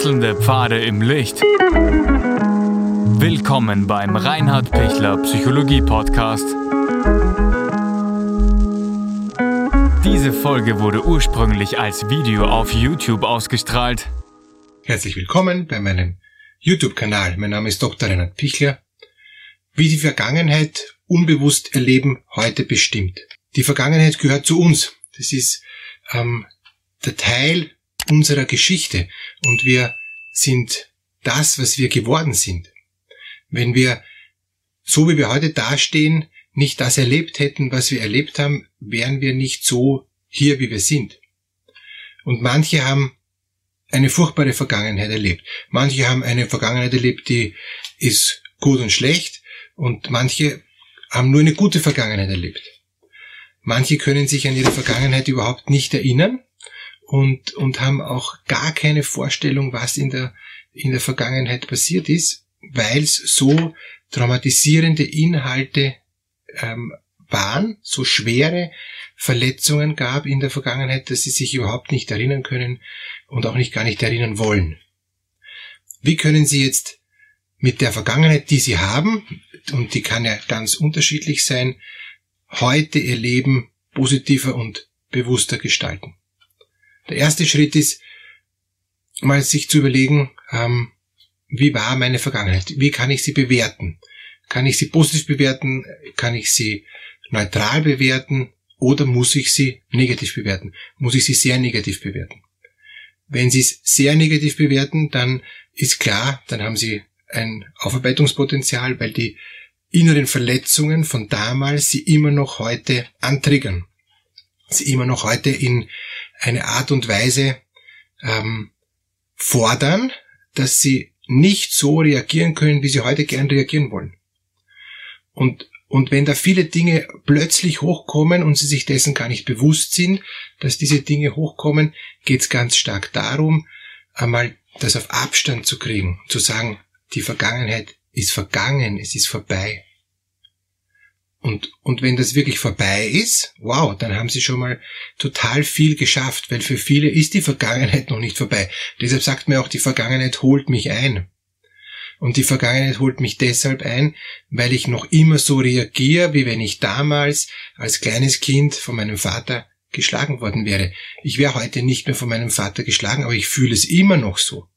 Wechselnde Pfade im Licht. Willkommen beim Reinhard Pichler Psychologie Podcast. Diese Folge wurde ursprünglich als Video auf YouTube ausgestrahlt. Herzlich willkommen bei meinem YouTube-Kanal. Mein Name ist Dr. Reinhard Pichler. Wie die Vergangenheit unbewusst erleben, heute bestimmt. Die Vergangenheit gehört zu uns. Das ist ähm, der Teil unserer Geschichte und wir sind das, was wir geworden sind. Wenn wir, so wie wir heute dastehen, nicht das erlebt hätten, was wir erlebt haben, wären wir nicht so hier, wie wir sind. Und manche haben eine furchtbare Vergangenheit erlebt. Manche haben eine Vergangenheit erlebt, die ist gut und schlecht und manche haben nur eine gute Vergangenheit erlebt. Manche können sich an ihre Vergangenheit überhaupt nicht erinnern und, und haben auch gar keine Vorstellung, was in der, in der Vergangenheit passiert ist, weil es so traumatisierende Inhalte ähm, waren, so schwere Verletzungen gab in der Vergangenheit, dass sie sich überhaupt nicht erinnern können und auch nicht gar nicht erinnern wollen. Wie können Sie jetzt mit der Vergangenheit, die Sie haben, und die kann ja ganz unterschiedlich sein, heute Ihr Leben positiver und bewusster gestalten? Der erste Schritt ist, mal sich zu überlegen, ähm, wie war meine Vergangenheit? Wie kann ich sie bewerten? Kann ich sie positiv bewerten? Kann ich sie neutral bewerten? Oder muss ich sie negativ bewerten? Muss ich sie sehr negativ bewerten? Wenn Sie es sehr negativ bewerten, dann ist klar, dann haben Sie ein Aufarbeitungspotenzial, weil die inneren Verletzungen von damals Sie immer noch heute antriggern. Sie immer noch heute in eine Art und Weise ähm, fordern, dass sie nicht so reagieren können, wie sie heute gern reagieren wollen. Und, und wenn da viele Dinge plötzlich hochkommen und sie sich dessen gar nicht bewusst sind, dass diese Dinge hochkommen, geht es ganz stark darum, einmal das auf Abstand zu kriegen, zu sagen, die Vergangenheit ist vergangen, es ist vorbei. Und, und wenn das wirklich vorbei ist, wow, dann haben sie schon mal total viel geschafft, weil für viele ist die Vergangenheit noch nicht vorbei. Deshalb sagt mir auch, die Vergangenheit holt mich ein. Und die Vergangenheit holt mich deshalb ein, weil ich noch immer so reagiere, wie wenn ich damals als kleines Kind von meinem Vater geschlagen worden wäre. Ich wäre heute nicht mehr von meinem Vater geschlagen, aber ich fühle es immer noch so.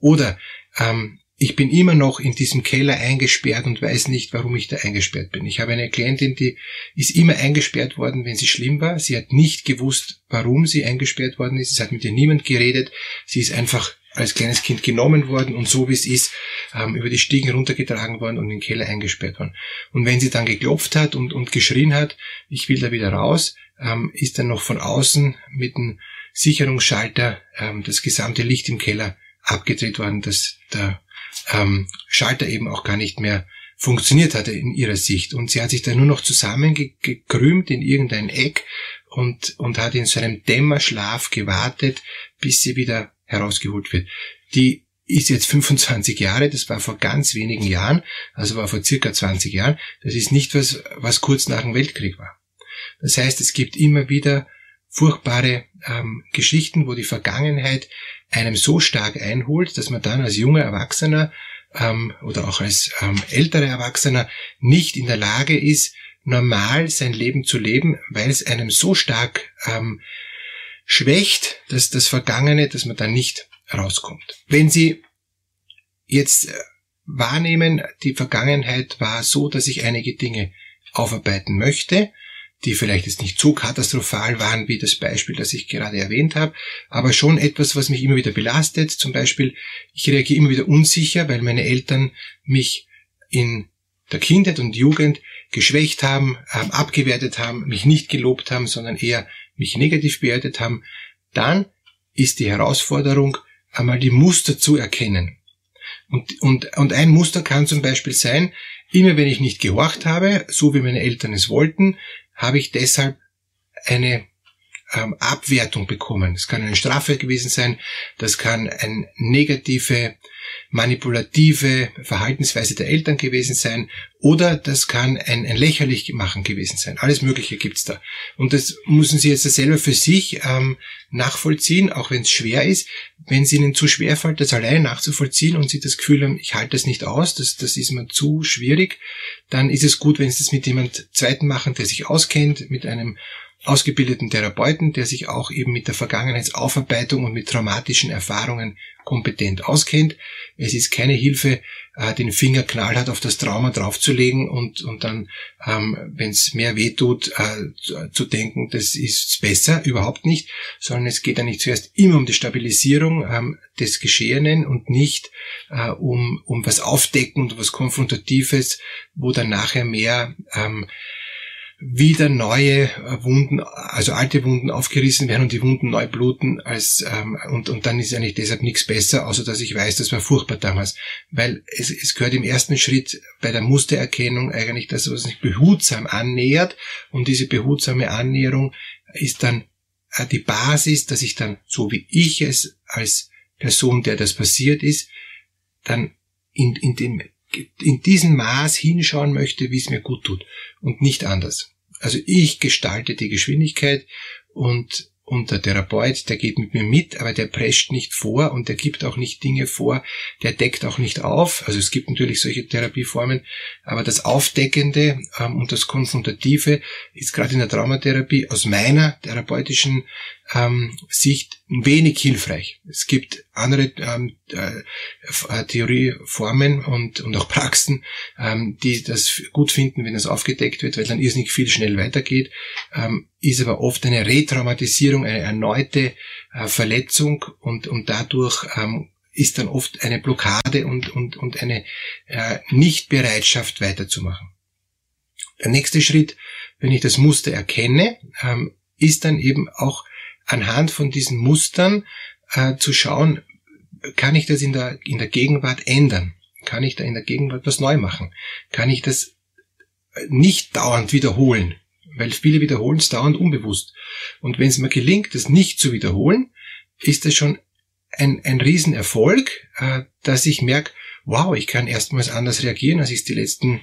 Oder ähm, ich bin immer noch in diesem Keller eingesperrt und weiß nicht, warum ich da eingesperrt bin. Ich habe eine Klientin, die ist immer eingesperrt worden, wenn sie schlimm war. Sie hat nicht gewusst, warum sie eingesperrt worden ist. Es hat mit ihr niemand geredet. Sie ist einfach als kleines Kind genommen worden und so wie es ist, ähm, über die Stiegen runtergetragen worden und in den Keller eingesperrt worden. Und wenn sie dann geklopft hat und, und geschrien hat, ich will da wieder raus, ähm, ist dann noch von außen mit dem Sicherungsschalter ähm, das gesamte Licht im Keller abgedreht worden, dass der ähm, Schalter eben auch gar nicht mehr funktioniert hatte in ihrer Sicht. Und sie hat sich dann nur noch zusammengekrümmt in irgendein Eck und, und hat in so einem Dämmerschlaf gewartet, bis sie wieder herausgeholt wird. Die ist jetzt 25 Jahre, das war vor ganz wenigen Jahren, also war vor circa 20 Jahren. Das ist nicht was, was kurz nach dem Weltkrieg war. Das heißt, es gibt immer wieder furchtbare ähm, Geschichten, wo die Vergangenheit einem so stark einholt, dass man dann als junger Erwachsener ähm, oder auch als ähm, älterer Erwachsener nicht in der Lage ist, normal sein Leben zu leben, weil es einem so stark ähm, schwächt, dass das Vergangene, dass man da nicht rauskommt. Wenn Sie jetzt äh, wahrnehmen, die Vergangenheit war so, dass ich einige Dinge aufarbeiten möchte, die vielleicht jetzt nicht so katastrophal waren wie das Beispiel, das ich gerade erwähnt habe, aber schon etwas, was mich immer wieder belastet. Zum Beispiel, ich reagiere immer wieder unsicher, weil meine Eltern mich in der Kindheit und Jugend geschwächt haben, abgewertet haben, mich nicht gelobt haben, sondern eher mich negativ bewertet haben. Dann ist die Herausforderung, einmal die Muster zu erkennen. Und, und, und ein Muster kann zum Beispiel sein, immer wenn ich nicht gehorcht habe, so wie meine Eltern es wollten, habe ich deshalb eine ähm, Abwertung bekommen. Es kann eine Strafe gewesen sein, das kann eine negative, manipulative Verhaltensweise der Eltern gewesen sein oder das kann ein, ein lächerlich machen gewesen sein. Alles Mögliche gibt's da. Und das müssen Sie jetzt selber für sich ähm, nachvollziehen, auch wenn es schwer ist. Wenn es Ihnen zu schwer fällt, das alleine nachzuvollziehen und Sie das Gefühl haben, ich halte das nicht aus, das, das ist mir zu schwierig, dann ist es gut, wenn Sie das mit jemand Zweiten machen, der sich auskennt, mit einem ausgebildeten Therapeuten, der sich auch eben mit der Vergangenheitsaufarbeitung und mit traumatischen Erfahrungen kompetent auskennt. Es ist keine Hilfe, äh, den Finger knallhart auf das Trauma draufzulegen und, und dann, ähm, wenn es mehr wehtut, äh, zu, zu, denken, das ist besser, überhaupt nicht, sondern es geht eigentlich zuerst immer um die Stabilisierung ähm, des Geschehenen und nicht äh, um, um was Aufdecken und was Konfrontatives, wo dann nachher mehr ähm, wieder neue äh, Wunden, also alte Wunden aufgerissen werden und die Wunden neu bluten als ähm, und, und dann ist eigentlich deshalb nichts besser, außer dass ich weiß, das war furchtbar damals. Weil es, es gehört im ersten Schritt bei der Mustererkennung eigentlich, dass man sich behutsam annähert und diese behutsame Annäherung ist dann äh, die Basis, dass ich dann, so wie ich es als Person, der das passiert ist, dann in, in dem in diesem Maß hinschauen möchte, wie es mir gut tut und nicht anders. Also ich gestalte die Geschwindigkeit und und der Therapeut, der geht mit mir mit, aber der prescht nicht vor und der gibt auch nicht Dinge vor, der deckt auch nicht auf. Also es gibt natürlich solche Therapieformen, aber das Aufdeckende ähm, und das Konfrontative ist gerade in der Traumatherapie aus meiner therapeutischen ähm, Sicht wenig hilfreich. Es gibt andere ähm, äh, Theorieformen und, und auch Praxen, ähm, die das gut finden, wenn das aufgedeckt wird, weil dann irrsinnig viel schnell weitergeht, ähm, ist aber oft eine Retraumatisierung, eine erneute äh, Verletzung und, und dadurch ähm, ist dann oft eine Blockade und, und, und eine äh, Nichtbereitschaft weiterzumachen. Der nächste Schritt, wenn ich das Muster erkenne, ähm, ist dann eben auch anhand von diesen Mustern äh, zu schauen, kann ich das in der, in der Gegenwart ändern? Kann ich da in der Gegenwart was neu machen? Kann ich das nicht dauernd wiederholen? Weil viele wiederholen es dauernd unbewusst. Und wenn es mir gelingt, das nicht zu wiederholen, ist das schon ein, ein Riesenerfolg, äh, dass ich merke, wow, ich kann erstmals anders reagieren, als ich es die letzten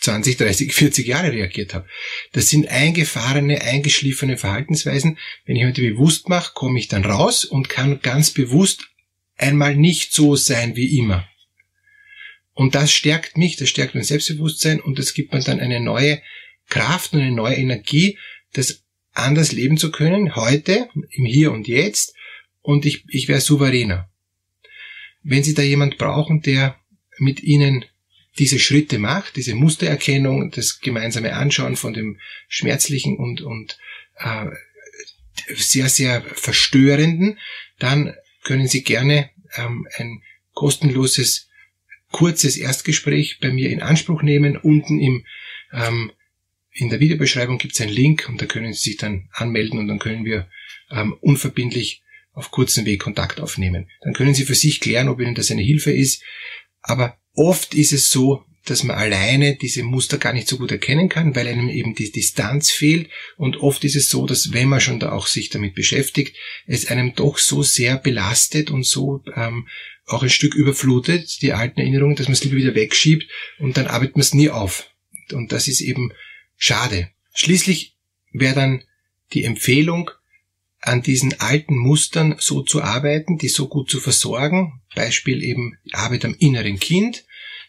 20, 30, 40 Jahre reagiert habe. Das sind eingefahrene, eingeschliffene Verhaltensweisen. Wenn ich heute bewusst mache, komme ich dann raus und kann ganz bewusst einmal nicht so sein wie immer. Und das stärkt mich, das stärkt mein Selbstbewusstsein und das gibt mir dann eine neue Kraft und eine neue Energie, das anders leben zu können, heute, im Hier und Jetzt, und ich, ich wäre souveräner. Wenn Sie da jemand brauchen, der mit Ihnen diese Schritte macht, diese Mustererkennung, das gemeinsame Anschauen von dem Schmerzlichen und, und äh, sehr, sehr Verstörenden, dann können Sie gerne ähm, ein kostenloses, kurzes Erstgespräch bei mir in Anspruch nehmen. Unten im, ähm, in der Videobeschreibung gibt es einen Link und da können Sie sich dann anmelden und dann können wir ähm, unverbindlich auf kurzen Weg Kontakt aufnehmen. Dann können Sie für sich klären, ob Ihnen das eine Hilfe ist. Aber Oft ist es so, dass man alleine diese Muster gar nicht so gut erkennen kann, weil einem eben die Distanz fehlt. Und oft ist es so, dass wenn man schon da auch sich damit beschäftigt, es einem doch so sehr belastet und so ähm, auch ein Stück überflutet, die alten Erinnerungen, dass man es lieber wieder wegschiebt und dann arbeitet man es nie auf. Und das ist eben schade. Schließlich wäre dann die Empfehlung, an diesen alten Mustern so zu arbeiten, die so gut zu versorgen. Beispiel eben Arbeit am inneren Kind.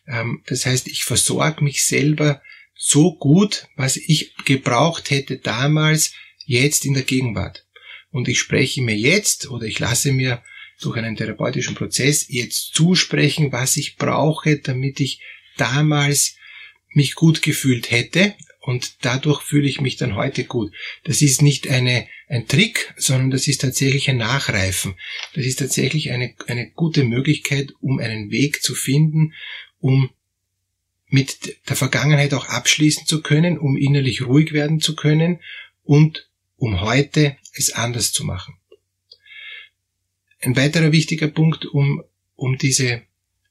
Ähm, das heißt, ich versorge mich selber so gut, was ich gebraucht hätte damals, jetzt in der Gegenwart. Und ich spreche mir jetzt oder ich lasse mir durch einen therapeutischen Prozess jetzt zusprechen, was ich brauche, damit ich damals mich gut gefühlt hätte und dadurch fühle ich mich dann heute gut. Das ist nicht eine, ein Trick, sondern das ist tatsächlich ein Nachreifen. Das ist tatsächlich eine, eine gute Möglichkeit, um einen Weg zu finden, um mit der Vergangenheit auch abschließen zu können, um innerlich ruhig werden zu können und um heute es anders zu machen. Ein weiterer wichtiger Punkt, um, um diese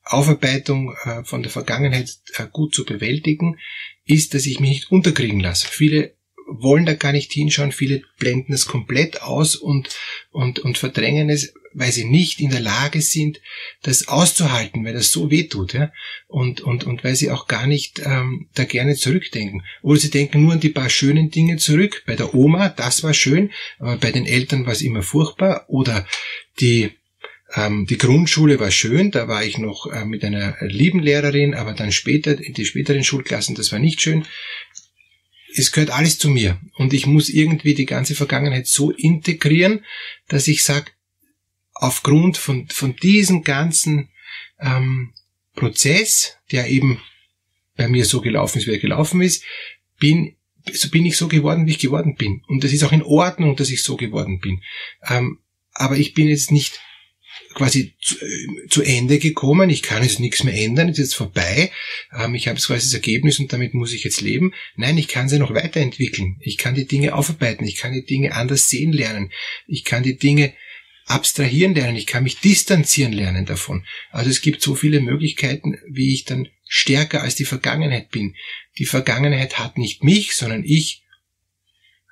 Aufarbeitung äh, von der Vergangenheit äh, gut zu bewältigen, ist, dass ich mich nicht unterkriegen lasse. Viele wollen da gar nicht hinschauen, viele blenden es komplett aus und, und, und verdrängen es, weil sie nicht in der Lage sind, das auszuhalten, weil das so weh tut, ja, und, und, und weil sie auch gar nicht ähm, da gerne zurückdenken. Oder sie denken nur an die paar schönen Dinge zurück. Bei der Oma, das war schön, aber bei den Eltern war es immer furchtbar. Oder die ähm, die Grundschule war schön, da war ich noch äh, mit einer lieben Lehrerin, aber dann später, in die späteren Schulklassen, das war nicht schön. Es gehört alles zu mir und ich muss irgendwie die ganze Vergangenheit so integrieren, dass ich sage, aufgrund von, von diesem ganzen ähm, Prozess, der eben bei mir so gelaufen ist, wie er gelaufen ist, bin, so bin ich so geworden, wie ich geworden bin. Und es ist auch in Ordnung, dass ich so geworden bin. Ähm, aber ich bin jetzt nicht quasi zu, äh, zu Ende gekommen. Ich kann jetzt nichts mehr ändern, es ist jetzt vorbei. Ähm, ich habe jetzt quasi das Ergebnis und damit muss ich jetzt leben. Nein, ich kann sie noch weiterentwickeln. Ich kann die Dinge aufarbeiten. Ich kann die Dinge anders sehen lernen. Ich kann die Dinge abstrahieren lernen. Ich kann mich distanzieren lernen davon. Also es gibt so viele Möglichkeiten, wie ich dann stärker als die Vergangenheit bin. Die Vergangenheit hat nicht mich, sondern ich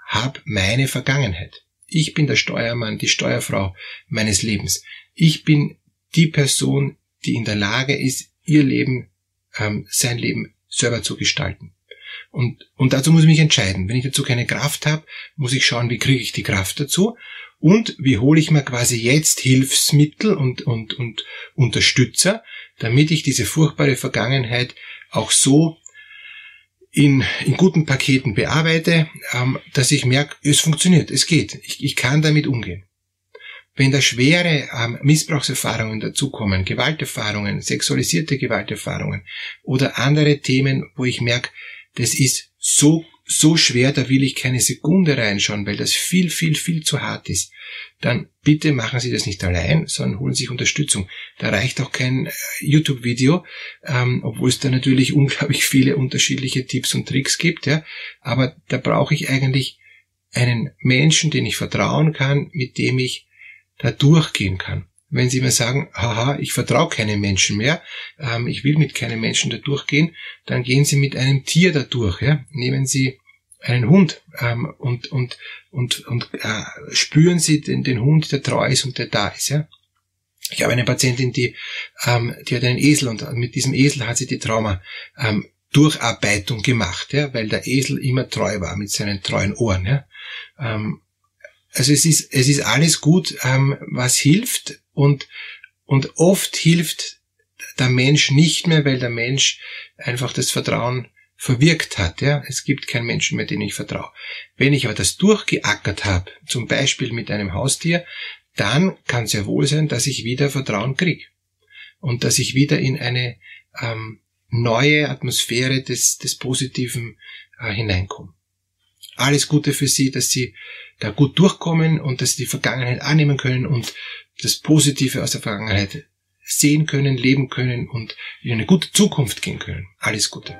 habe meine Vergangenheit. Ich bin der Steuermann, die Steuerfrau meines Lebens. Ich bin die Person, die in der Lage ist, ihr Leben, ähm, sein Leben selber zu gestalten. Und, und dazu muss ich mich entscheiden. Wenn ich dazu keine Kraft habe, muss ich schauen, wie kriege ich die Kraft dazu und wie hole ich mir quasi jetzt Hilfsmittel und, und, und Unterstützer, damit ich diese furchtbare Vergangenheit auch so in, in guten Paketen bearbeite, ähm, dass ich merke, es funktioniert, es geht, ich, ich kann damit umgehen. Wenn da schwere ähm, Missbrauchserfahrungen dazukommen, Gewalterfahrungen, sexualisierte Gewalterfahrungen oder andere Themen, wo ich merke, das ist so, so schwer, da will ich keine Sekunde reinschauen, weil das viel, viel, viel zu hart ist, dann bitte machen Sie das nicht allein, sondern holen sich Unterstützung. Da reicht auch kein äh, YouTube-Video, ähm, obwohl es da natürlich unglaublich viele unterschiedliche Tipps und Tricks gibt, ja. Aber da brauche ich eigentlich einen Menschen, den ich vertrauen kann, mit dem ich da durchgehen kann. Wenn Sie mir sagen, haha, ich vertraue keinen Menschen mehr, ähm, ich will mit keinem Menschen da durchgehen, dann gehen Sie mit einem Tier da durch. Ja? Nehmen Sie einen Hund ähm, und, und, und, und äh, spüren Sie den, den Hund, der treu ist und der da ist. Ja? Ich habe eine Patientin, die, ähm, die hat einen Esel und mit diesem Esel hat sie die Trauma ähm, Durcharbeitung gemacht, ja, weil der Esel immer treu war mit seinen treuen Ohren. Ja. Ähm, also es ist, es ist alles gut, ähm, was hilft und, und oft hilft der Mensch nicht mehr, weil der Mensch einfach das Vertrauen verwirkt hat. Ja? Es gibt keinen Menschen mehr, den ich vertraue. Wenn ich aber das durchgeackert habe, zum Beispiel mit einem Haustier, dann kann es ja wohl sein, dass ich wieder Vertrauen kriege und dass ich wieder in eine ähm, neue Atmosphäre des, des Positiven äh, hineinkomme. Alles Gute für Sie, dass Sie da gut durchkommen und dass sie die Vergangenheit annehmen können und das Positive aus der Vergangenheit sehen können, leben können und in eine gute Zukunft gehen können. Alles Gute.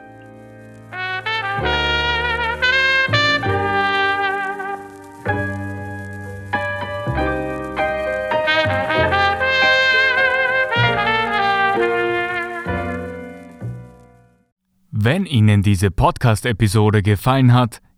Wenn Ihnen diese Podcast-Episode gefallen hat,